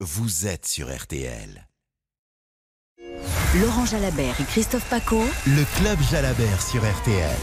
vous êtes sur RTL. Laurent Jalabert et Christophe Paco. Le Club Jalabert sur RTL.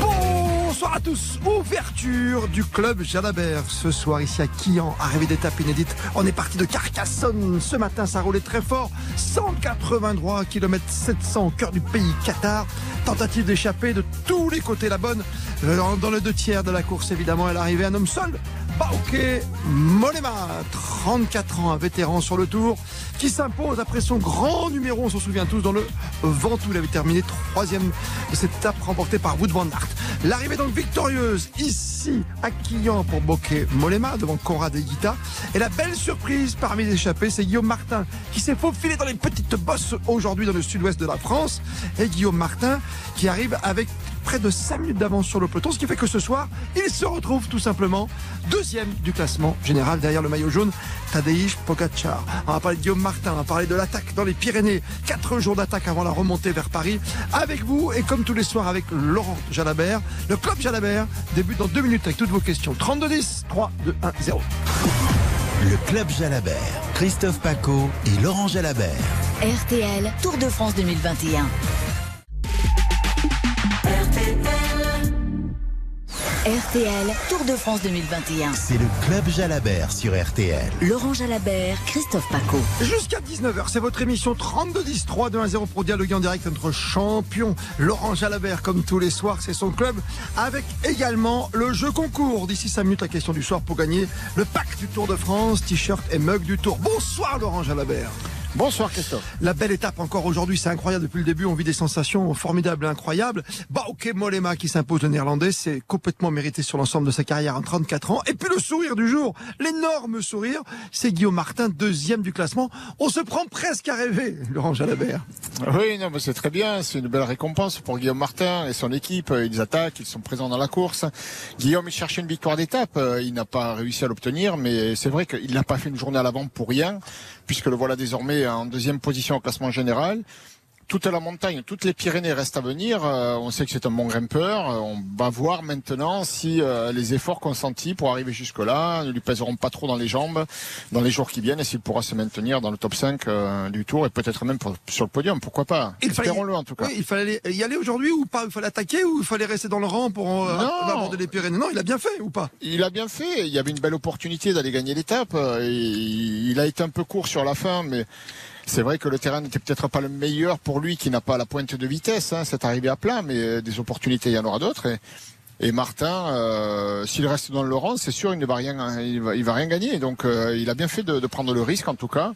Bonsoir à tous, ouverture du club Jalabert ce soir ici à Quillan, arrivée d'étape inédite. On est parti de Carcassonne, ce matin ça roulait très fort, 183 km 700 au cœur du pays Qatar. Tentative d'échapper de tous les côtés, la bonne dans le deux tiers de la course évidemment, elle arrivait un homme seul, Bauke Molema, 34 ans, un vétéran sur le tour, qui s'impose après son grand numéro, on s'en souvient tous, dans le Ventoux. Il avait terminé troisième de cette étape remportée par Wood van Aert. L'arrivée donc victorieuse ici à Quillan pour Bokeh Molema devant Conrad Guita. Et la belle surprise parmi les échappés, c'est Guillaume Martin qui s'est faufilé dans les petites bosses aujourd'hui dans le sud-ouest de la France. Et Guillaume Martin qui arrive avec près de 5 minutes d'avance sur le peloton, ce qui fait que ce soir, il se retrouve tout simplement deuxième du classement général derrière le maillot jaune, Tadej Pogacar. On va parler de Guillaume Martin, on va parler de l'attaque dans les Pyrénées, quatre jours d'attaque avant la remontée vers Paris. Avec vous et comme tous les soirs avec Laurent Jalabert, le club Jalabert débute dans deux minutes avec toutes vos questions. 32 10 3 2 1 0. Le Club Jalabert, Christophe Paco et Laurent Jalabert. RTL Tour de France 2021. RTL Tour de France 2021. C'est le Club Jalabert sur RTL. Laurent Jalabert, Christophe Paco. Jusqu'à 19h, c'est votre émission 32 10 3 2 1 0 pour dialoguer en direct notre champion Laurent Jalabert comme tous les soirs, c'est son club avec également le jeu concours. D'ici 5 minutes la question du soir pour gagner le pack du Tour de France, t-shirt et mug du Tour. Bonsoir Laurent Jalabert. Bonsoir Christophe. La belle étape encore aujourd'hui, c'est incroyable depuis le début, on vit des sensations formidables, incroyables. Bauke Molema qui s'impose le néerlandais, c'est complètement mérité sur l'ensemble de sa carrière en 34 ans. Et puis le sourire du jour, l'énorme sourire, c'est Guillaume Martin, deuxième du classement. On se prend presque à rêver, Laurent Jalabert. Oui, non, mais c'est très bien, c'est une belle récompense pour Guillaume Martin et son équipe. Ils attaquent, ils sont présents dans la course. Guillaume, il cherchait une victoire d'étape, il n'a pas réussi à l'obtenir, mais c'est vrai qu'il n'a pas fait une journée à l'avant pour rien, puisque le voilà désormais en deuxième position au classement général. Toute la montagne, toutes les Pyrénées restent à venir. Euh, on sait que c'est un bon grimpeur. Euh, on va voir maintenant si euh, les efforts consentis pour arriver jusque-là ne lui pèseront pas trop dans les jambes dans les jours qui viennent et s'il pourra se maintenir dans le top 5 du tour et peut-être même pour- sur le podium. Pourquoi pas? Il Espérons-le en tout cas. Oui, il fallait y aller aujourd'hui ou pas? Il fallait attaquer ou il fallait rester dans le rang pour euh, aborder les Pyrénées? Non, il a bien fait ou pas? Il a bien fait. Il y avait une belle opportunité d'aller gagner l'étape. Et Il a été un peu court sur la fin, mais c'est vrai que le terrain n'était peut-être pas le meilleur pour lui, qui n'a pas la pointe de vitesse. Hein, cette arrivée à plat, mais euh, des opportunités, il y en aura d'autres. Et, Martin, euh, s'il reste dans le rang, c'est sûr, il ne va rien, il va, rien gagner. Donc, euh, il a bien fait de prendre le risque, en tout cas.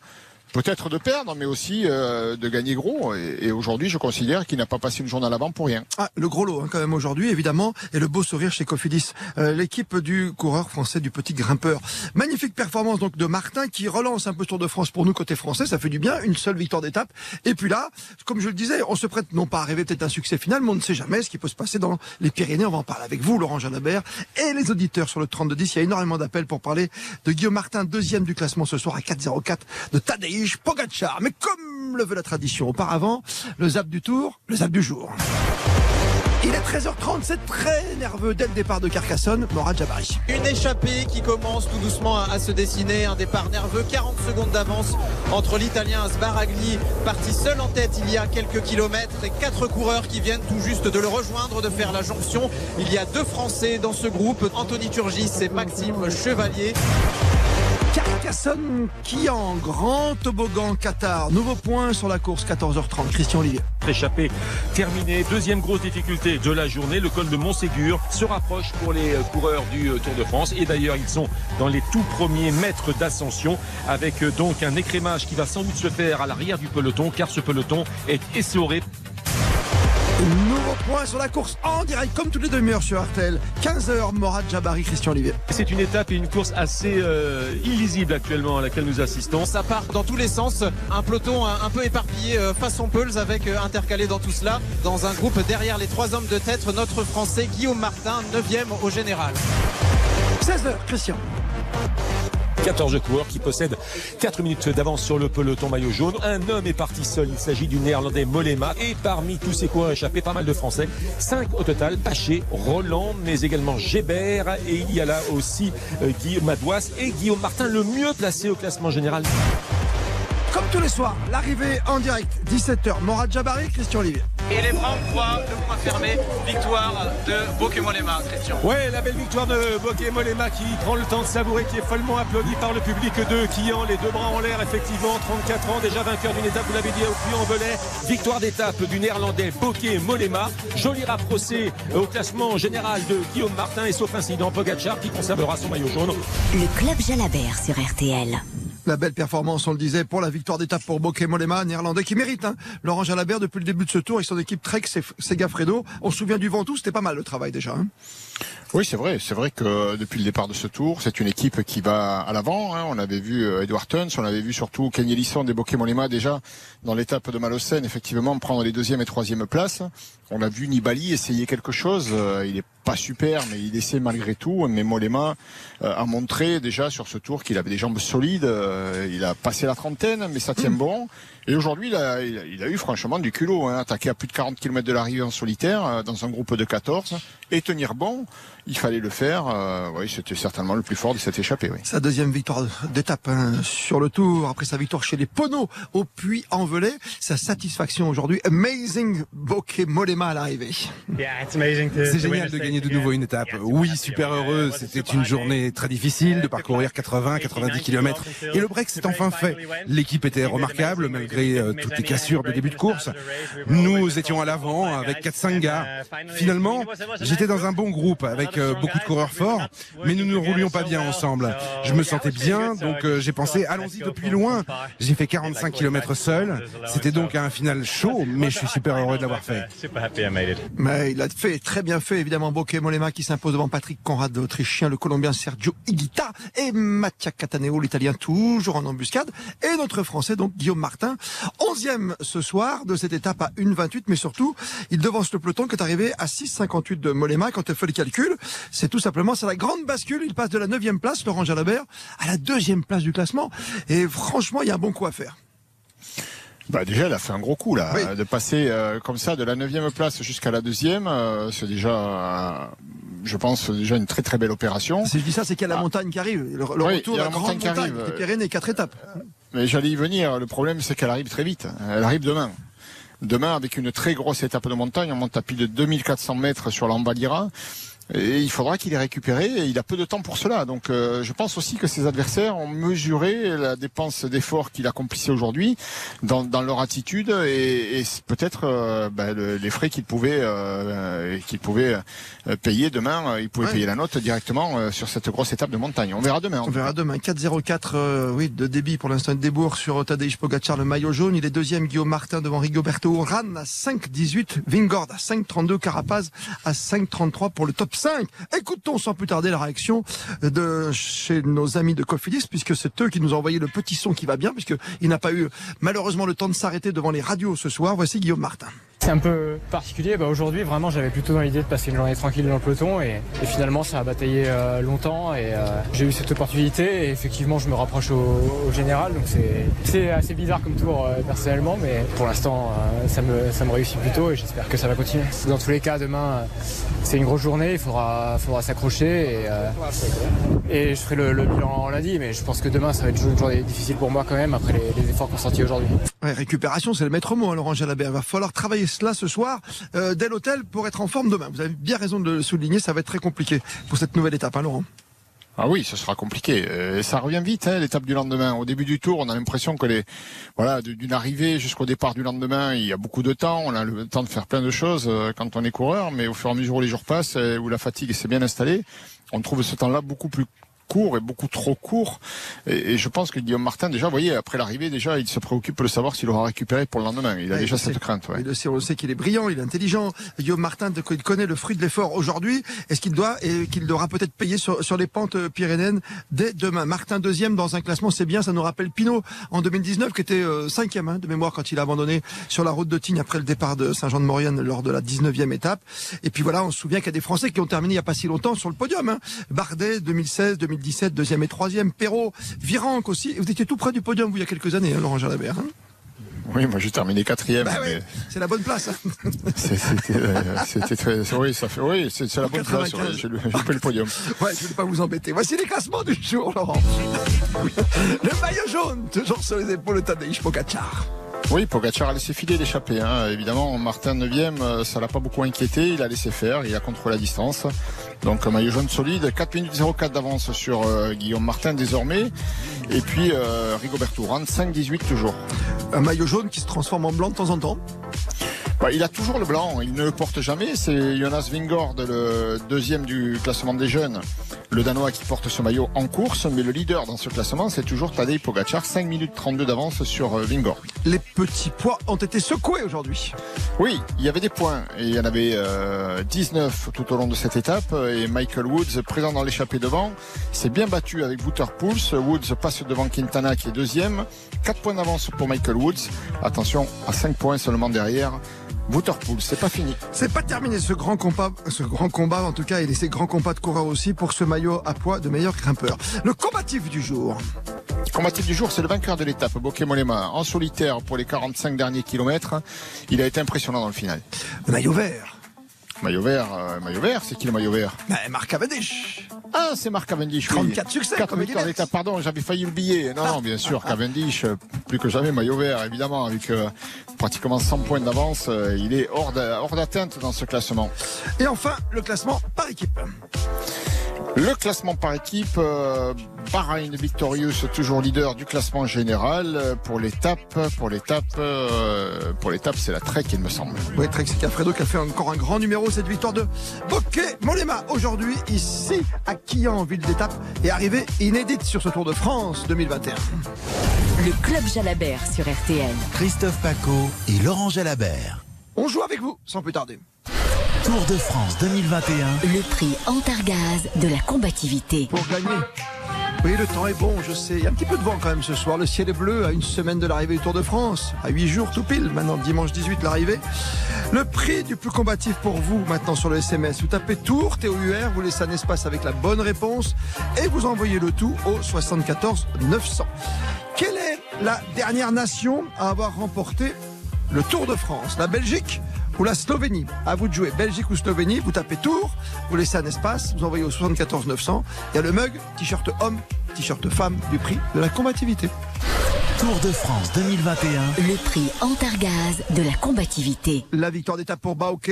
Peut-être de perdre, mais aussi euh, de gagner gros. Et, aujourd'hui, je considère qu'il n'a pas passé une journée à l'avant pour rien. Ah, le gros lot hein, quand même aujourd'hui, évidemment, et le beau sourire chez Cofidis, Euh, l'équipe du coureur français du petit grimpeur. Magnifique performance donc de Martin qui relance un peu Tour de France pour nous côté français, ça fait du bien, une seule victoire d'étape. Et puis là, comme je le disais, on se prête non pas à rêver peut-être un succès final, mais on ne sait jamais ce qui peut se passer dans les Pyrénées. On va en parler avec vous, Laurent Jalabert, et les auditeurs sur le 32-10. Il y a énormément d'appels pour parler de Guillaume Martin, deuxième du classement ce soir à 4,04 de Pogacar. Mais comme le veut la tradition auparavant, le zap du tour, le zap du jour. Il est 13h30, c'est très nerveux dès le départ de Carcassonne, Morad Jabari. Une échappée qui commence tout doucement à, à se dessiner, un départ nerveux, 40 secondes d'avance entre l'Italien Sbaragli, parti seul en tête il y a quelques kilomètres, et quatre coureurs qui viennent tout juste de le rejoindre, de faire la jonction. Il y a deux Français dans ce groupe, Anthony Turgis et Maxime Chevalier. Carcassonne qui en grand toboggan Qatar. Nouveau point sur la course, 14h30. Christian Olivier. échappé terminé. Deuxième grosse difficulté de la journée, le col de Montségur se rapproche pour les euh, coureurs du euh, Tour de France et d'ailleurs ils sont dans les tout premiers mètres d'ascension avec euh, donc un écrémage qui va sans doute se faire à l'arrière du peloton car ce peloton est essoré Point sur la course en direct, comme toutes les demi-heures sur RTL. 15h, Morad Jabari, Christian Olivier. C'est une étape et une course assez euh, illisible actuellement à laquelle nous assistons. Ça part dans tous les sens, un peloton un, un peu éparpillé euh, façon Peuls avec euh, intercalé dans tout cela, dans un groupe derrière les trois hommes de tête, notre Français Guillaume Martin, 9e au général. 16h, Christian. 14 coureurs qui possèdent 4 minutes d'avance sur le peloton maillot jaune. Un homme est parti seul, il s'agit du néerlandais Molema. Et parmi tous ces coureurs échappés, pas mal de Français. 5 au total, Paché, Roland, mais également Gébert. Et il y a là aussi euh, Guillaume Madouas et Guillaume Martin, le mieux placé au classement général. Comme tous les soirs, l'arrivée en direct, 17h, Morad Jabari, Christian Olivier. Et les voient le point fermé. Victoire de Bokeh-Molema, Christian. Ouais, la belle victoire de Bokeh-Molema qui prend le temps de savourer, qui est follement applaudi par le public de Quillan. Les deux bras en l'air, effectivement. 34 ans, déjà vainqueur d'une étape, vous l'avez dit, au Puy-en-Velay. Victoire d'étape du néerlandais Bokeh-Molema. Joli rapproché au classement général de Guillaume Martin et sauf incident, Pogacar qui conservera son maillot jaune. Le club Jalabert sur RTL. La belle performance, on le disait, pour la victoire d'étape pour Bokeh Molema, néerlandais qui mérite. Hein. Laurent Jalabert, depuis le début de ce tour, avec son équipe Trek, Segafredo. On se souvient du Ventoux, c'était pas mal le travail déjà. Hein. Oui, c'est vrai. C'est vrai que depuis le départ de ce tour, c'est une équipe qui va à l'avant. Hein. On avait vu euh, Edward Tuns, on avait vu surtout Kenny des Bokeh Molema déjà dans l'étape de Malocène, effectivement, prendre les deuxième et troisième places. On a vu Nibali essayer quelque chose. Euh, il est pas super, mais il essaie malgré tout. Mais Molema euh, a montré déjà sur ce tour qu'il avait des jambes solides. il a passé la trentaine, mais ça tient bon. Et aujourd'hui, il a, il, a, eu franchement du culot, hein, attaquer à plus de 40 km de l'arrivée en solitaire, dans un groupe de 14, et tenir bon il fallait le faire. Euh, oui, c'était certainement le plus fort de cette échappée. Oui. Sa deuxième victoire d'étape hein, sur le tour, après sa victoire chez les Poneaux au Puy-en-Velay. Sa satisfaction aujourd'hui, amazing bokeh Molema à l'arrivée. C'est génial de gagner de nouveau une étape. Oui, super heureux. C'était une journée très difficile de parcourir 80, 90 km. Et le break s'est enfin fait. L'équipe était remarquable malgré euh, toutes les cassures de début de course. Nous étions à l'avant avec 4-5 gars. Finalement, j'étais dans un bon groupe avec euh, beaucoup de coureurs forts, mais nous ne roulions pas bien ensemble. Je me sentais bien, donc euh, j'ai pensé allons-y depuis loin. J'ai fait 45 km seul. C'était donc un final chaud, mais je suis super heureux de l'avoir fait. Mais il a fait très bien fait évidemment. Bokeh Molema qui s'impose devant Patrick Conrad, l'Autrichien, le Colombien Sergio Higuita et Mattia Cataneo, l'Italien toujours en embuscade, et notre Français donc Guillaume Martin, onzième ce soir de cette étape à 1,28, mais surtout il devance le peloton qui est arrivé à 6,58 de Molema. Quand elle fait le calcul c'est tout simplement, c'est la grande bascule. Il passe de la 9 place, Laurent Jalabert, à la deuxième place du classement. Et franchement, il y a un bon coup à faire. Bah déjà, elle a fait un gros coup là, de passer euh, comme ça de la 9 place jusqu'à la deuxième. Euh, c'est déjà, euh, je pense, déjà une très très belle opération. Si je dis ça, c'est qu'il y a la ah. montagne qui arrive. Le, retour de la, montagne qui arrive. Pyrénées, quatre étapes. Mais j'allais y venir. Le problème, c'est qu'elle arrive très vite. Elle arrive demain. Demain, avec une très grosse étape de montagne, on monte à plus de 2400 mètres sur l'Ambalira. Et il faudra qu'il ait récupéré et il a peu de temps pour cela. Donc euh, je pense aussi que ses adversaires ont mesuré la dépense d'effort qu'il accomplissait aujourd'hui dans, dans, leur attitude et, et peut-être euh, ben, les frais qu'il pouvait euh, qu'il pouvait payer demain. Il pouvait payer la note directement sur cette grosse étape de montagne. On verra demain. On verra demain. 4,04 oui de débit pour l'instant de Débourg sur Tadej Pogacar le maillot jaune. Il est deuxième Guillaume Martin devant Rigoberto Urán à 5,18. Vingord à 5,32. Carapaz à 5,33 pour le top 5. Écoutons sans plus tarder la réaction de chez nos amis de Cofidis, puisque c'est eux qui nous ont envoyé le petit son qui va bien, puisqu'il n'a pas eu malheureusement le temps de s'arrêter devant les radios ce soir. Voici Guillaume Martin. C'est un peu particulier. Bah, Aujourd'hui, vraiment, j'avais plutôt dans l'idée de passer une journée tranquille dans le peloton et, finalement, ça a bataillé euh, longtemps et euh, j'ai eu cette opportunité et effectivement, je me rapproche au, général. Donc c'est assez bizarre comme tour euh, personnellement, mais pour l'instant, ça, me, ça me réussit plutôt et j'espère que ça va continuer. Dans tous les cas, demain, c'est une grosse journée. Il faudra, faudra s'accrocher et, et, je ferai le, le, bilan lundi. Mais je pense que demain, ça va être une journée difficile pour moi quand même après les, les efforts qu'on sortis aujourd'hui. Récupération, c'est le maître mot, hein, Laurent Jalabert. Il va falloir travailler cela ce soir euh, dès l'hôtel pour être en forme demain. Vous avez bien raison de le souligner, ça va être très compliqué pour cette nouvelle étape, hein, Laurent. Ah oui, ce sera compliqué. Euh, ça revient vite, hein, l'étape du lendemain. Au début du tour, on a l'impression que les, voilà, d'une arrivée jusqu'au départ du lendemain, il y a beaucoup de temps. On a le temps de faire plein de choses euh, quand on est coureur, mais au fur et à mesure où les jours passent, où la fatigue s'est bien installée, on trouve ce temps-là beaucoup plus court et beaucoup trop court. Et, je pense que Guillaume Martin, déjà, vous voyez, après l'arrivée, déjà, il se préoccupe de savoir s'il aura récupéré pour le lendemain. Il a déjà cette crainte. Ouais. Il le sait, on sait qu'il est brillant, il est intelligent. Guillaume Martin, il connaît le fruit de l'effort aujourd'hui. Est-ce qu'il doit et qu'il devra peut-être payer sur, sur les pentes euh, pyrénéennes dès demain? Martin deuxième dans un classement, c'est bien. Ça nous rappelle Pinot en 2019 qui était euh, cinquième hein, de mémoire quand il a abandonné sur la route de Tignes après le départ de Saint-Jean-de-Maurienne lors de la 19e étape. Et puis voilà, on se souvient qu'il y a des Français qui ont terminé il n'y a pas si longtemps sur le podium. Hein. Bardet 2016, 2017 2017, deuxième et troisième. Perrault, Virenque aussi. Vous étiez tout près du podium, vous, il y a quelques années, hein, Laurent Jalabert. Hein oui, moi j'ai terminé quatrième. Bah oui, c'est la bonne place. Hein. C'était très. Oui, ça fait. Oui, c'est la bonne place. J'ai loupé le podium. Ouais, je ne vais pas vous embêter. Voici les classements du jour, Laurent. le maillot jaune, toujours sur les épaules de Tadej Pogacar. Oui, Pogacar a laissé filer l'échappée. Hein. Évidemment, Martin 9e, euh, ça l'a pas beaucoup inquiété. Il a laissé faire, il a contrôlé la distance. Donc un maillot jaune solide, 4 minutes 04 d'avance sur euh, Guillaume Martin désormais. Et puis euh, Rigoberto Urán, 5-18 toujours. Un maillot jaune qui se transforme en blanc de temps en temps bah, il a toujours le blanc, il ne le porte jamais. C'est Jonas Vingord, le deuxième du classement des jeunes, le Danois qui porte ce maillot en course. Mais le leader dans ce classement, c'est toujours Tadej Pogacar, 5 minutes 32 d'avance sur euh, Vingord. Les petits poids ont été secoués aujourd'hui. Oui, il y avait des points. Et il y en avait 19 euh, tout au long de cette étape. Et Michael Woods, présent dans l'échappée devant, s'est bien battu avec Wouterpools. Woods passe devant Quintana qui est deuxième. 4 points d'avance pour Michael Woods. Attention, à 5 points seulement derrière. Waterpool, c'est pas fini. C'est pas terminé ce grand combat, ce grand combat en tout cas, et ces grands combats de coureurs aussi pour ce maillot à poids de meilleur grimpeur. Le combatif du jour. Combatif du jour, c'est le vainqueur de l'étape, Bokeh Molema, en solitaire pour les 45 derniers kilomètres. Il a été impressionnant dans le final. Le maillot vert. Maillot vert, euh, maillot vert, c'est qui le maillot vert? Ben, Marc Cavendish. Ah, c'est Marc Cavendish. 34 succès. 4 victoires d'étape, pardon, j'avais failli oublier. Non, non, bien sûr, Cavendish, euh, plus que jamais maillot vert, évidemment, avec euh, pratiquement 100 points d'avance. il est hors d'atteinte dans ce classement. Et enfin, le classement par équipe. Le classement par équipe, euh, Bahreïn victorieuse, toujours leader du classement général. Pour l'étape, pour l'étape, euh, pour l'étape, c'est la Trek, il me semble. Oui, Trek, c'est Cafredo qui a fait encore un grand numéro, cette victoire de Bokeh Molema. Aujourd'hui, ici, à Quillan, ville d'étape, est arrivée inédite sur ce Tour de France 2021. Le Club Jalabert sur RTL. Christophe Paco et Laurent Jalabert. On joue avec vous, sans plus tarder. Tour de France 2021. Le prix Antargaz de la combativité. Pour gagner. Oui, le temps est bon, je sais. Il y a un petit peu de vent quand même ce soir. Le ciel est bleu à une semaine de l'arrivée du Tour de France. À 8 jours tout pile, maintenant dimanche 18 l'arrivée. Le prix du plus combatif pour vous maintenant sur le SMS. Vous tapez Tour, T-O-U-R, vous laissez un espace avec la bonne réponse et vous envoyez le tout au 74 900. Quelle est la dernière nation à avoir remporté le Tour de France? La Belgique ou la Slovénie. À vous de jouer. Belgique ou Slovénie, vous tapez Tour, vous laissez un espace, vous envoyez au 74 900. Il y a le mug, t-shirt homme, t-shirt femme du prix de la combativité. Tour de France 2021. Le prix Antargaz de la combativité. La victoire d'étape pour Bauke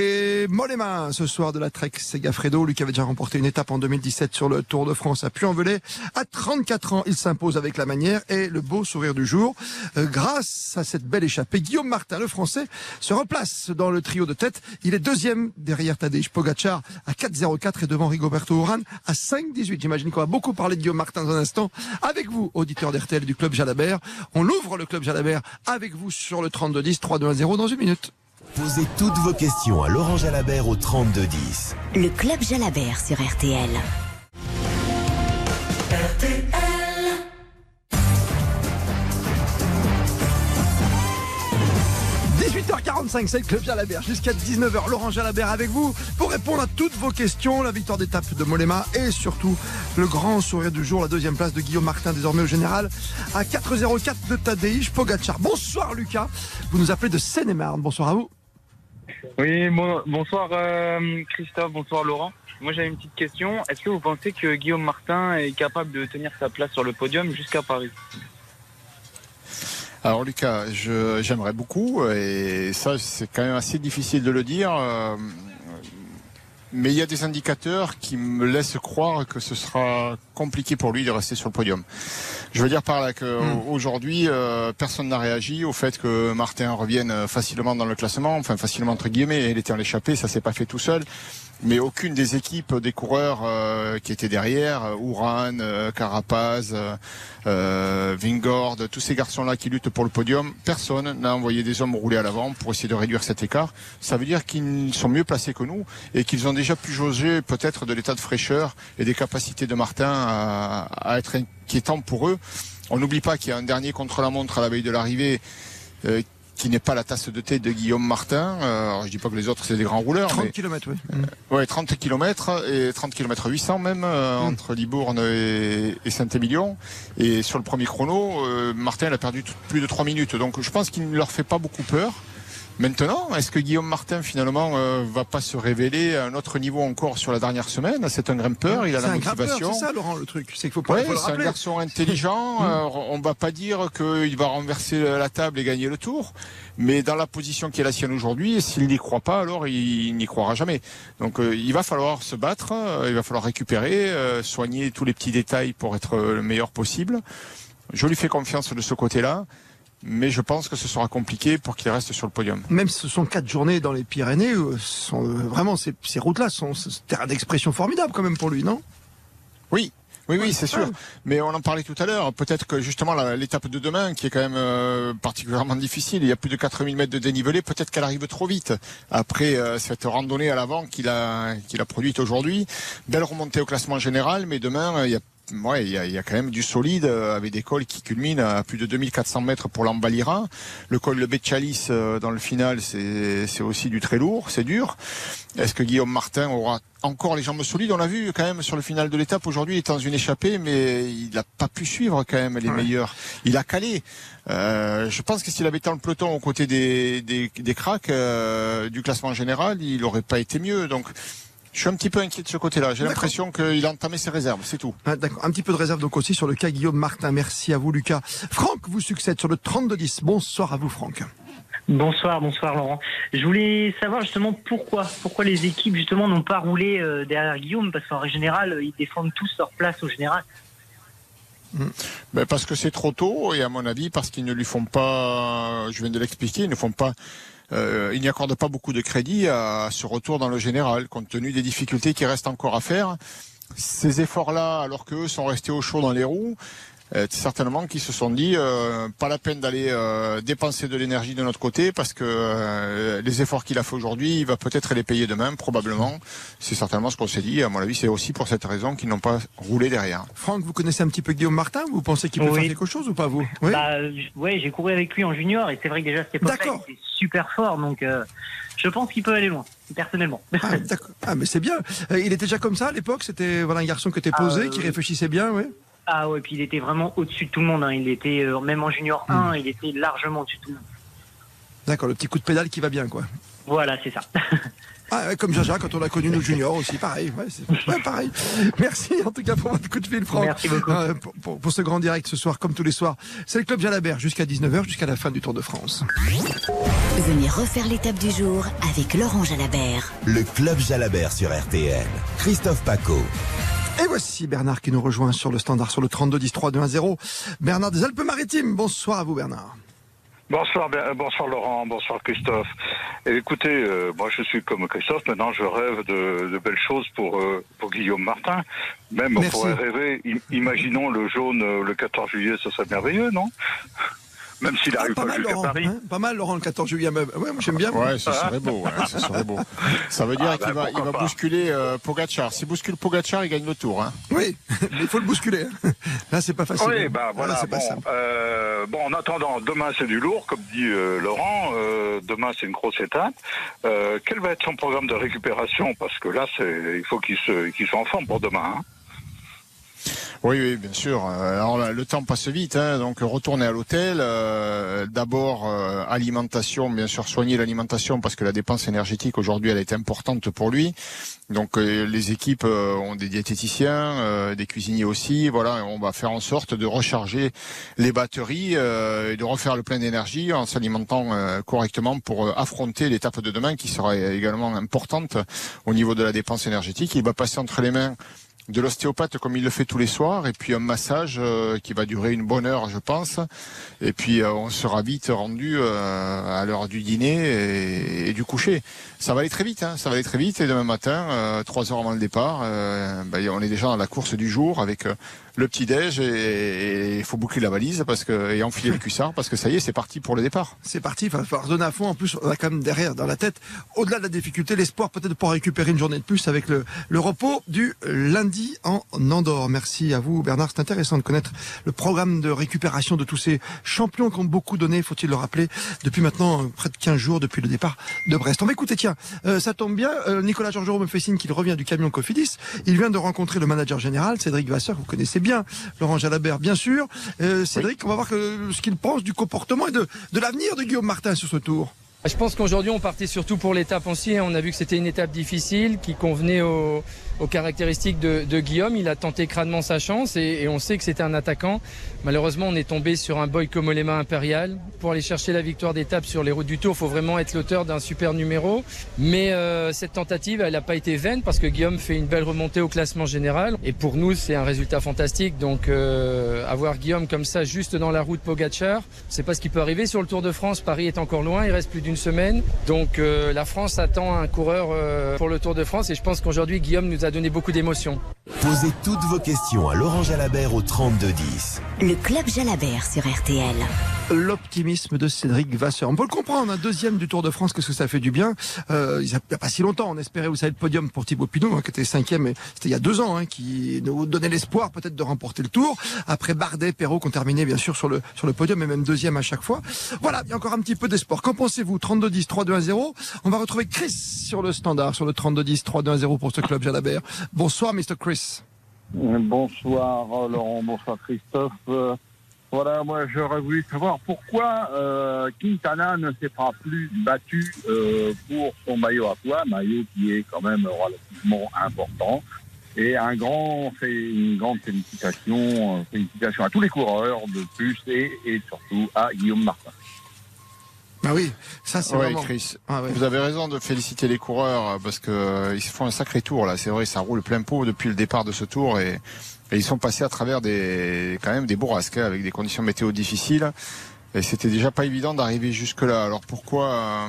Molema ce soir de la Trek Segafredo, lui qui avait déjà remporté une étape en 2017 sur le Tour de France à Puy-en-Velay. À 34 ans, il s'impose avec la manière et le beau sourire du jour. Euh, grâce à cette belle échappée, Guillaume Martin, le français, se replace dans le trio de tête. Il est deuxième derrière Tadej Pogacar à 4,04 et devant Rigoberto Urán à 5,18. J'imagine qu'on va beaucoup parler de Guillaume Martin dans un instant. Avec vous, auditeur d'RTL du Club Jalabert. On ouvre le Club Jalabert avec vous sur le 3210 3210 dans une minute. Posez toutes vos questions à Laurent Jalabert au 3210. Le Club Jalabert sur RTL. RTL. 18h45, c'est le Club Jalabert. Jusqu'à 19h, Laurent Jalabert avec vous pour répondre à toutes vos questions. La victoire d'étape de Molema et surtout le grand sourire du jour, la deuxième place de Guillaume Martin, désormais au général, à 4,04 de Tadej Pogacar. Bonsoir Lucas, vous nous appelez de Seine-et-Marne. Bonsoir à vous. Oui, bonsoir euh, Christophe, bonsoir Laurent. Moi j'avais une petite question. Est-ce que vous pensez que Guillaume Martin est capable de tenir sa place sur le podium jusqu'à Paris? Alors Lucas, j'aimerais beaucoup, et ça c'est quand même assez difficile de le dire, euh, mais il y a des indicateurs qui me laissent croire que ce sera compliqué pour lui de rester sur le podium. Je veux dire par là qu'aujourd'hui, hmm. euh, personne n'a réagi au fait que Martin revienne facilement dans le classement, enfin facilement entre guillemets, il était en l'échappée, ça s'est pas fait tout seul mais aucune des équipes des coureurs euh, qui étaient derrière, euh, Ouran, euh, Carapaz, euh, Vingord, tous ces garçons-là qui luttent pour le podium, personne n'a envoyé des hommes rouler à l'avant pour essayer de réduire cet écart. Ça veut dire qu'ils sont mieux placés que nous et qu'ils ont déjà pu jauger peut-être de l'état de fraîcheur et des capacités de Martin à, à être inquiétant pour eux. On n'oublie pas qu'il y a un dernier contre-la-montre à la veille de l'arrivée qui n'est pas la tasse de thé de Guillaume Martin. Euh, alors, je dis pas que les autres c'est des grands rouleurs. 30 km, oui. Ouais, 30 km et 30 km 800 même euh, Mm. entre Libourne et, et Saint-Émilion. Et sur le premier chrono, euh, Martin il a perdu plus de 3 minutes. Donc je pense qu'il ne leur fait pas beaucoup peur. Maintenant, est-ce que Guillaume Martin finalement euh, va pas se révéler à un autre niveau encore sur la dernière semaine? C'est un grimpeur, il a la un motivation. c'est ça, Laurent, le truc. C'est qu'il faut pas Ouais, c'est un garçon intelligent. euh, on va pas dire qu'il va renverser la table et gagner le tour, mais dans la position qui est la sienne aujourd'hui, s'il n'y croit pas, alors il, n'y croira jamais. Donc euh, il va falloir se battre, euh, il va falloir récupérer, euh, soigner tous les petits détails pour être le meilleur possible. Je lui fais confiance de ce côté-là, mais je pense que ce sera compliqué pour qu'il reste sur le podium. Même si ce sont quatre journées dans les Pyrénées, euh, sont, euh, vraiment ces, ces routes-là sont terrain d'expression formidable quand même pour lui, non? Oui. Oui, oui, c'est sûr. Mais on en parlait tout à l'heure. Peut-être que justement l'étape de demain, qui est quand même euh, particulièrement difficile, il y a plus de 4000 mètres de dénivelé, peut-être qu'elle arrive trop vite. Après euh, cette randonnée à l'avant qu'il a, qu'il a produite aujourd'hui, belle remontée au classement général, mais demain, euh, il y a Ouais, il y, a, y a quand même du solide euh, avec des cols qui culminent à plus de 2400 mètres pour l'Ambalira. Le col de Betchalis euh, dans le final, c'est aussi du très lourd, c'est dur. Est-ce que Guillaume Martin aura encore les jambes solides? On l'a vu quand même sur le final de l'étape aujourd'hui, il est dans une échappée, mais il n'a pas pu suivre quand même les Ouais. meilleurs. Il a calé. Euh, je pense que s'il avait été dans le peloton aux côtés des, des, des cracks euh, du classement général, il n'aurait pas été mieux. Donc je suis un petit peu inquiet de ce côté-là. J'ai l'impression qu'il a entamé ses réserves, c'est tout. Ah, D'accord. Un petit peu de réserve donc aussi sur le cas Guillaume Martin. Merci à vous, Lucas. Franck vous succède sur le 32-10. Bonsoir à vous, Franck. Bonsoir, bonsoir Laurent. Je voulais savoir justement pourquoi, pourquoi les équipes justement n'ont pas roulé euh, derrière Guillaume, parce qu'en général, ils défendent tous leur place au général. Ben parce que c'est trop tôt et à mon avis parce qu'ils ne lui font pas, je viens de l'expliquer, ils ne font pas, euh, ils n'y accordent pas beaucoup de crédit à ce retour dans le général compte tenu des difficultés qui restent encore à faire. Ces efforts-là, alors qu'eux sont restés au chaud dans les roues, certainement qu'ils se sont dit euh, pas la peine d'aller euh, dépenser de l'énergie de notre côté parce que euh, les efforts qu'il a fait aujourd'hui, il va peut-être les payer demain, probablement. C'est certainement ce qu'on s'est dit. À mon avis, c'est aussi pour cette raison qu'ils n'ont pas roulé derrière. Franck, vous connaissez un petit peu Guillaume Martin? Vous pensez qu'il peut Oui. faire quelque chose ou pas vous? Oui. Bah, euh, ouais, j'ai couru avec lui en junior et c'est vrai que déjà à cette époque-là, D'accord. il était super fort, donc euh, je pense qu'il peut aller loin, personnellement. Ah, d'accord. Ah, mais c'est bien. Euh, il était déjà comme ça à l'époque? C'était voilà, un garçon qui était Ah, posé, euh, qui réfléchissait bien, oui Ah ouais, puis il était vraiment au-dessus de tout le monde. hein. Il était euh, même en junior 1, il était largement au-dessus de tout le monde. D'accord, le petit coup de pédale qui va bien, quoi. Voilà, c'est ça. Ah, ouais, comme Jaja, quand on a connu nos juniors aussi, pareil. Ouais, pareil. Merci en tout cas pour votre coup de fil, Franck. Merci beaucoup. Euh, pour, pour- pour ce grand direct ce soir, comme tous les soirs. C'est le Club Jalabert jusqu'à 19h, jusqu'à la fin du Tour de France. Venez refaire l'étape du jour avec Laurent Jalabert. Le Club Jalabert sur RTL. Christophe Paco. Et voici Bernard qui nous rejoint sur le standard sur le 32 10 3 2 1 0. Bernard des Alpes-Maritimes. Bonsoir à vous, Bernard. Bonsoir, Ben- bonsoir Laurent, bonsoir Christophe. Et écoutez, euh, moi je suis comme Christophe, maintenant je rêve de, de belles choses pour, euh, pour Guillaume Martin. Même on pourrait rêver, imaginons le jaune euh, le 14 juillet, ce serait merveilleux, non? Même s'il Ah, arrive pas pas mal, Laurent. Paris. hein pas mal, Laurent, le 14 juillet. même. Ouais, moi j'aime bien. Ouais, ce serait beau. ouais, ce serait beau. Ça veut dire Ah, qu'il bah, va, il va pas. bousculer euh, Pogacar. S'il bouscule Pogacar, il gagne le tour. Hein. Oui, mais il faut le bousculer. hein. Là, c'est pas facile. Oui, hein. bah Là, voilà. c'est pas Bon, simple. euh, bon, en attendant, demain c'est du lourd, comme dit euh, Laurent. Euh, demain c'est une grosse étape. Euh, quel va être son programme de récupération? Parce que là, c'est, il faut qu'il se, qu'il soit en forme pour demain. hein. Oui, oui, bien sûr. Euh, Alors le temps passe vite, hein, donc retourner à l'hôtel. euh, D'abord euh, alimentation, bien sûr, soigner l'alimentation parce que la dépense énergétique aujourd'hui elle est importante pour lui. Donc euh, les équipes euh, ont des diététiciens, euh, des cuisiniers aussi. Voilà, on va faire en sorte de recharger les batteries et de refaire le plein d'énergie en s'alimentant correctement pour affronter l'étape de demain qui sera également importante au niveau de la dépense énergétique. Il va passer entre les mains de l'ostéopathe comme il le fait tous les soirs et puis un massage euh, qui va durer une bonne heure je pense. Et puis euh, on sera vite rendu euh, à l'heure du dîner et, du coucher. Ça va aller très vite hein, ça va aller très vite. Et demain matin trois heures avant le départ ben, on est déjà dans la course du jour avec le petit déj et il faut boucler la valise parce que et enfiler le cuissard parce que ça y est, c'est parti pour le départ. C'est parti, il va falloir donner à fond. En plus, on a quand même derrière, dans la tête, au-delà de la difficulté, l'espoir peut-être de pouvoir récupérer une journée de plus avec le, le repos du lundi en Andorre. Merci à vous, Bernard. C'est intéressant de connaître le programme de récupération de tous ces champions qui ont beaucoup donné, faut-il le rappeler, depuis maintenant près de 15 jours depuis le départ de Brest. On va écouter, tiens, euh, ça tombe bien, euh, Nicolas Georgerot me fait signe qu'il revient du camion Cofidis. Il vient de rencontrer le manager général, Cédric Vasseur, vous connaissez bien, Laurent Jalabert, bien sûr. Euh, Cédric, on va voir ce qu'il pense du comportement et de, de l'avenir de Guillaume Martin sur ce tour. Je pense qu'aujourd'hui on partait surtout pour l'étape aussi. On a vu que c'était une étape difficile qui convenait aux, aux caractéristiques de, Guillaume. Il a tenté crânement sa chance et, on sait que c'était un attaquant. Malheureusement, on est tombé sur un boy comme Olema impérial. Pour aller chercher la victoire d'étape sur les routes du Tour, il faut vraiment être l'auteur d'un super numéro. Mais euh, cette tentative, elle n'a pas été vaine parce que Guillaume fait une belle remontée au classement général. Et pour nous, c'est un résultat fantastique. Donc euh, avoir Guillaume comme ça juste dans la route Pogacar, c'est pas ce qui peut arriver sur le Tour de France. Paris est encore loin, il reste plus d'une semaine. Donc euh, la France attend un coureur pour le Tour de France et je pense qu'aujourd'hui Guillaume nous a donné beaucoup d'émotions. Posez toutes vos questions à Laurent Jalabert au 3210. Le club Jalabert sur RTL. L'optimisme de Cédric Vasseur. On peut le comprendre, un deuxième du Tour de France, qu'est-ce que ça fait du bien? Euh, il n'y a pas si longtemps, on espérait, vous savez, le podium pour Thibaut Pinot, hein, qui était cinquième, et c'était il y a deux ans, hein, qui nous donnait l'espoir peut-être de remporter le Tour. Après Bardet, Perrault, qui ont terminé bien sûr sur le, sur le podium, et même deuxième à chaque fois. Voilà, il y a encore un petit peu d'espoir. Qu'en pensez-vous? 32-10, 3-2-1-0. On va retrouver Chris sur le standard, sur le 32-10, 3-2-1-0 pour ce club Jalabert. Bonsoir, Mr. Chris. Bonsoir Laurent, bonsoir Christophe. Euh, voilà, moi j'aurais voulu savoir pourquoi euh, Quintana ne s'est pas plus battu euh, pour son maillot à poids, maillot qui est quand même relativement important. Et un grand, une grande félicitation, félicitations à tous les coureurs de plus et surtout à Guillaume Martin. Bah oui, ça c'est ouais, vraiment... Chris. Ah ouais. Vous avez raison de féliciter les coureurs euh, parce que euh, ils se font un sacré tour là. C'est vrai, ça roule plein pot depuis le départ de ce tour et, et ils sont passés à travers des quand même des bourrasques hein, avec des conditions météo difficiles. Et c'était déjà pas évident d'arriver jusque là. Alors pourquoi euh,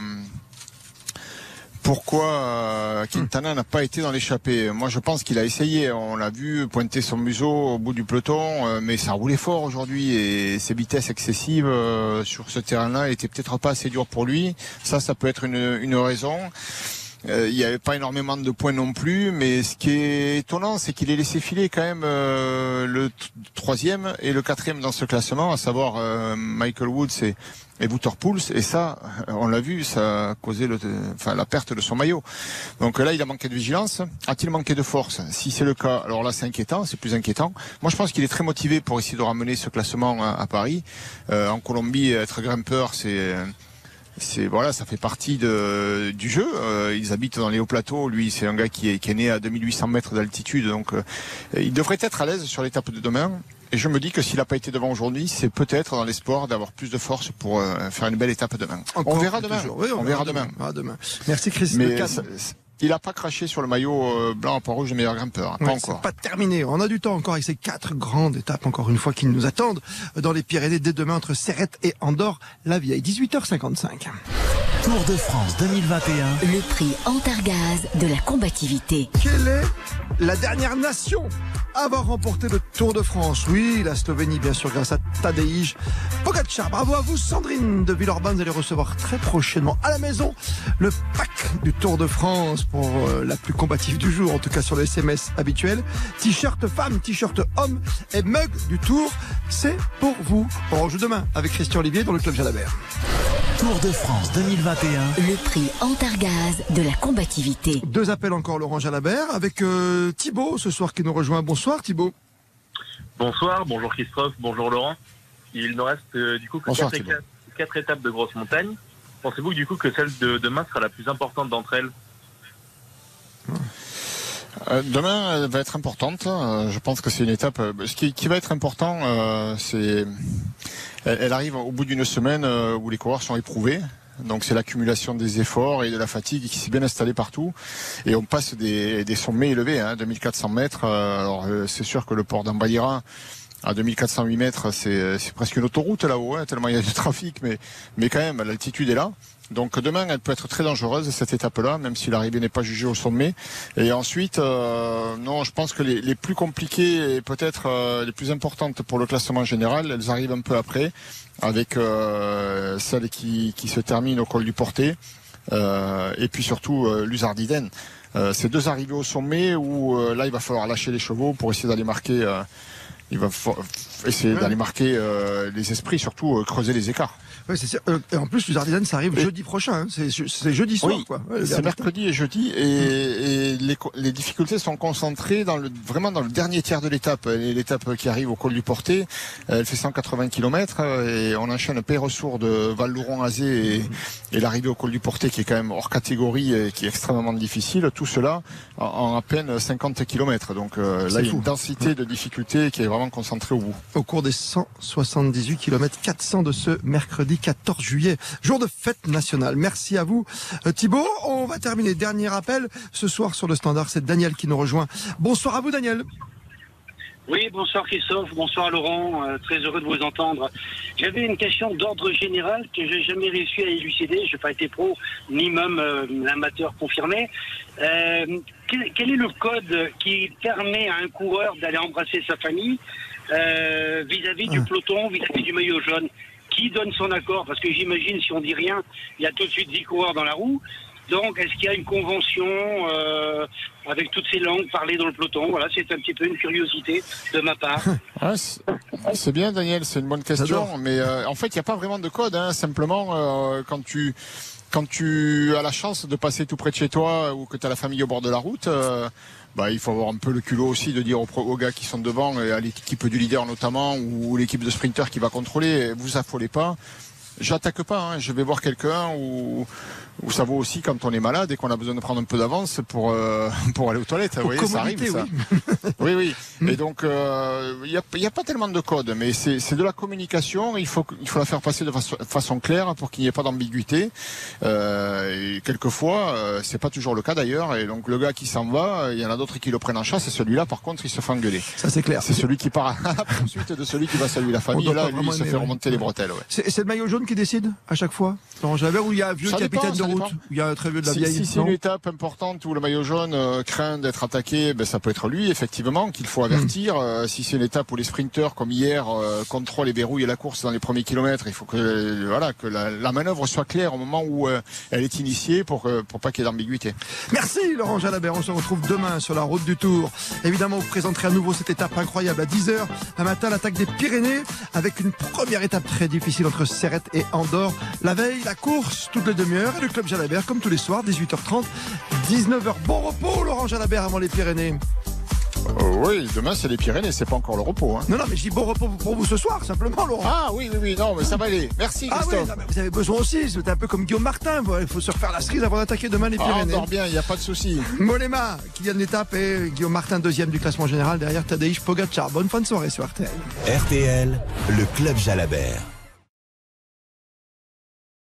pourquoi euh, Quintana n'a pas été dans l'échappée? Moi, je pense qu'il a essayé. On l'a vu pointer son museau au bout du peloton, euh, mais ça roulait fort aujourd'hui et ses vitesses excessives euh, sur ce terrain-là étaient peut-être pas assez dures pour lui. Ça, ça peut être une, une raison. Euh, il n'y avait pas énormément de points non plus, mais ce qui est étonnant, c'est qu'il ait laissé filer quand même euh, le troisième et le quatrième dans ce classement, à savoir euh, Michael Woods et, et Pouls. Et ça, on l'a vu, ça a causé le, enfin, la perte de son maillot. Donc là, il a manqué de vigilance. A-t-il manqué de force? Si c'est le cas, alors là, c'est inquiétant, c'est plus inquiétant. Moi, je pense qu'il est très motivé pour essayer de ramener ce classement à, à Paris. en Colombie, être grimpeur, c'est c'est voilà, ça fait partie de, du jeu. Euh, ils habitent dans les hauts plateaux. Lui, c'est un gars qui est, qui est né à 2800 mètres d'altitude, donc euh, il devrait être à l'aise sur l'étape de demain. Et je me dis que s'il n'a pas été devant aujourd'hui, c'est peut-être dans l'espoir d'avoir plus de force pour euh, faire une belle étape demain. Encore on verra demain. Oui, on, on, verra, demain. demain. demain. Merci Chris. Il n'a pas craché sur le maillot euh, blanc à rouge de meilleur grimpeur. Hein, pas ouais, encore. Pas terminé. On a du temps encore avec ces quatre grandes étapes, encore une fois, qui nous attendent dans les Pyrénées dès demain entre Serrette et Andorre, la vieille. 18h55. Tour de France 2021. Le prix Antargaz de la combativité. Quelle est la dernière nation à avoir remporté le Tour de France? Oui, la Slovénie, bien sûr, grâce à Tadej Pogacar. Bravo à vous, Sandrine de Villeurbanne. Vous allez recevoir très prochainement à la maison le pack du Tour de France pour euh, la plus combative du jour, en tout cas sur le SMS habituel. T-shirt femme, t-shirt homme et mug du Tour. C'est pour vous. On joue demain avec Christian Olivier dans le Club Jalabert. Tour de France 2021. Le prix Antargaz de la combativité. Deux appels encore, Laurent Jalabert, avec euh, Thibaut ce soir qui nous rejoint. Bonsoir Thibaut. Bonsoir, bonjour Christophe, bonjour Laurent. Il nous reste euh, du coup que Bonsoir, quatre, étapes, quatre étapes de grosses montagnes. Pensez-vous du coup que celle de demain sera la plus importante d'entre elles? Demain, elle va être importante. Euh, je pense que c'est une étape. euh, Ce qui, va être important, euh, c'est elle, arrive au bout d'une semaine euh, où les coureurs sont éprouvés. Donc c'est l'accumulation des efforts et de la fatigue qui s'est bien installée partout. Et on passe des, sommets élevés, hein, 2400 mètres. Euh, alors euh, c'est sûr que le port d'Ambaïra à 2408 mètres, c'est presque une autoroute là-haut, hein, tellement il y a du trafic, mais, mais quand même, l'altitude est là. Donc demain, elle peut être très dangereuse cette étape-là, même si l'arrivée n'est pas jugée au sommet. Et ensuite, euh, non, je pense que les, les plus compliquées et peut-être euh, les plus importantes pour le classement général, elles arrivent un peu après, avec euh, celles qui, qui se terminent au col du Porté, euh, et puis surtout euh, l'Uzardiden. Euh, ces deux arrivées au sommet où là, il va falloir lâcher les chevaux pour essayer d'aller marquer. il va essayer d'aller marquer les esprits, surtout creuser les écarts. Ouais, c'est euh, et en plus, les ça arrive jeudi prochain. Hein. C'est jeudi soir, oui, c'est mercredi et jeudi. Et, et les, les, difficultés sont concentrées dans le, vraiment dans le dernier tiers de l'étape. L'étape qui arrive au col du Porté, elle fait 180 km et on enchaîne Peyresour de Val-Louron-Azé et, et l'arrivée au col du Porté qui est quand même hors catégorie et qui est extrêmement difficile. Tout cela en, à peine 50 km. Donc euh, là, il y a une densité de difficultés qui est vraiment concentrée au bout. Au cours des 178 km 400 de ce mercredi 14 juillet, jour de fête nationale. Merci à vous euh, Thibaut. On va terminer. Dernier appel ce soir sur le standard. C'est Daniel qui nous rejoint. Bonsoir à vous Daniel. Oui, bonsoir Christophe, bonsoir Laurent, euh, très heureux de vous entendre. J'avais une question d'ordre général que j'ai jamais réussi à élucider, je n'ai pas été pro, ni même euh, amateur confirmé. quel, est le code qui permet à un coureur d'aller embrasser sa famille vis-à-vis du ah. peloton, vis à -vis du maillot jaune? Qui donne son accord Parce que j'imagine, si on dit rien, il y a tout de suite 10 coureurs dans la roue. Donc, est-ce qu'il y a une convention euh, avec toutes ces langues parlées dans le peloton? Voilà, c'est un petit peu une curiosité de ma part. Ah, c'est bien, Daniel, c'est une bonne question. Mais euh, en fait, il n'y a pas vraiment de code. Hein. Simplement, euh, quand tu quand tu as la chance de passer tout près de chez toi ou que tu as la famille au bord de la route, bah, il faut avoir un peu le culot aussi de dire aux, gars qui sont devant, et à l'équipe du leader notamment, ou l'équipe de sprinters qui va contrôler, vous affolez pas. J'attaque pas, hein. je vais voir quelqu'un ou ou ça vaut aussi quand on est malade et qu'on a besoin de prendre un peu d'avance pour euh, pour aller aux toilettes. Vous voyez, ça arrive. Ça. Oui, oui. Mm. Et donc, il euh, n'y a, y a, pas tellement de code, mais c'est de la communication. Il faut il faut la faire passer de façon, claire pour qu'il n'y ait pas d'ambiguïté. Euh, et quelquefois, euh, c'est pas toujours le cas d'ailleurs. Et donc, le gars qui s'en va, il y en a d'autres qui le prennent en chasse. Et celui-là, par contre, il se fait engueuler. Ça, c'est clair. C'est celui qui part à la poursuite de celui qui va saluer la famille. Et là, lui, il se fait remonter les bretelles. Ouais. C'est le maillot jaune qui décide à chaque fois? Non, j'avais où il y a un vieux capitaine de il y a un très vieux de la vieille. Si c'est une étape importante où le maillot jaune euh, craint d'être attaqué, ben, ça peut être lui, effectivement, qu'il faut avertir. Hmm. Euh, si c'est une étape où les sprinteurs, comme hier, euh, contrôlent et verrouillent la course dans les premiers kilomètres, il faut que, voilà, que la, la manœuvre soit claire au moment où elle est initiée pour, pour pas qu'il y ait d'ambiguïté. Merci Laurent Jalabert. On se retrouve demain sur la route du Tour. Évidemment, vous présenterez à nouveau cette étape incroyable à 10h un matin, l'attaque des Pyrénées avec une première étape très difficile entre Serrette et Andorre. La veille, la course toutes les demi-heures et le club Jalabert comme tous les soirs, 18h30, 19h. Bon repos, Laurent Jalabert, avant les Pyrénées. Euh, oui, demain c'est les Pyrénées, c'est pas encore le repos. Hein. Non, non, mais je dis bon repos pour vous ce soir, simplement, Laurent. Ah oui, oui, oui, non, mais ça va aller. Merci, ah, Christophe. Ah, oui, vous avez besoin aussi, c'est un peu comme Guillaume Martin. Il faut se refaire la cerise avant d'attaquer demain les ah, Pyrénées. Ah, bien, il n'y a pas de souci. Mollema, qui vient de l'étape, et Guillaume Martin, deuxième du classement général, derrière Tadej Pogacar. Bonne fin de soirée sur RTL. RTL, le club Jalabert.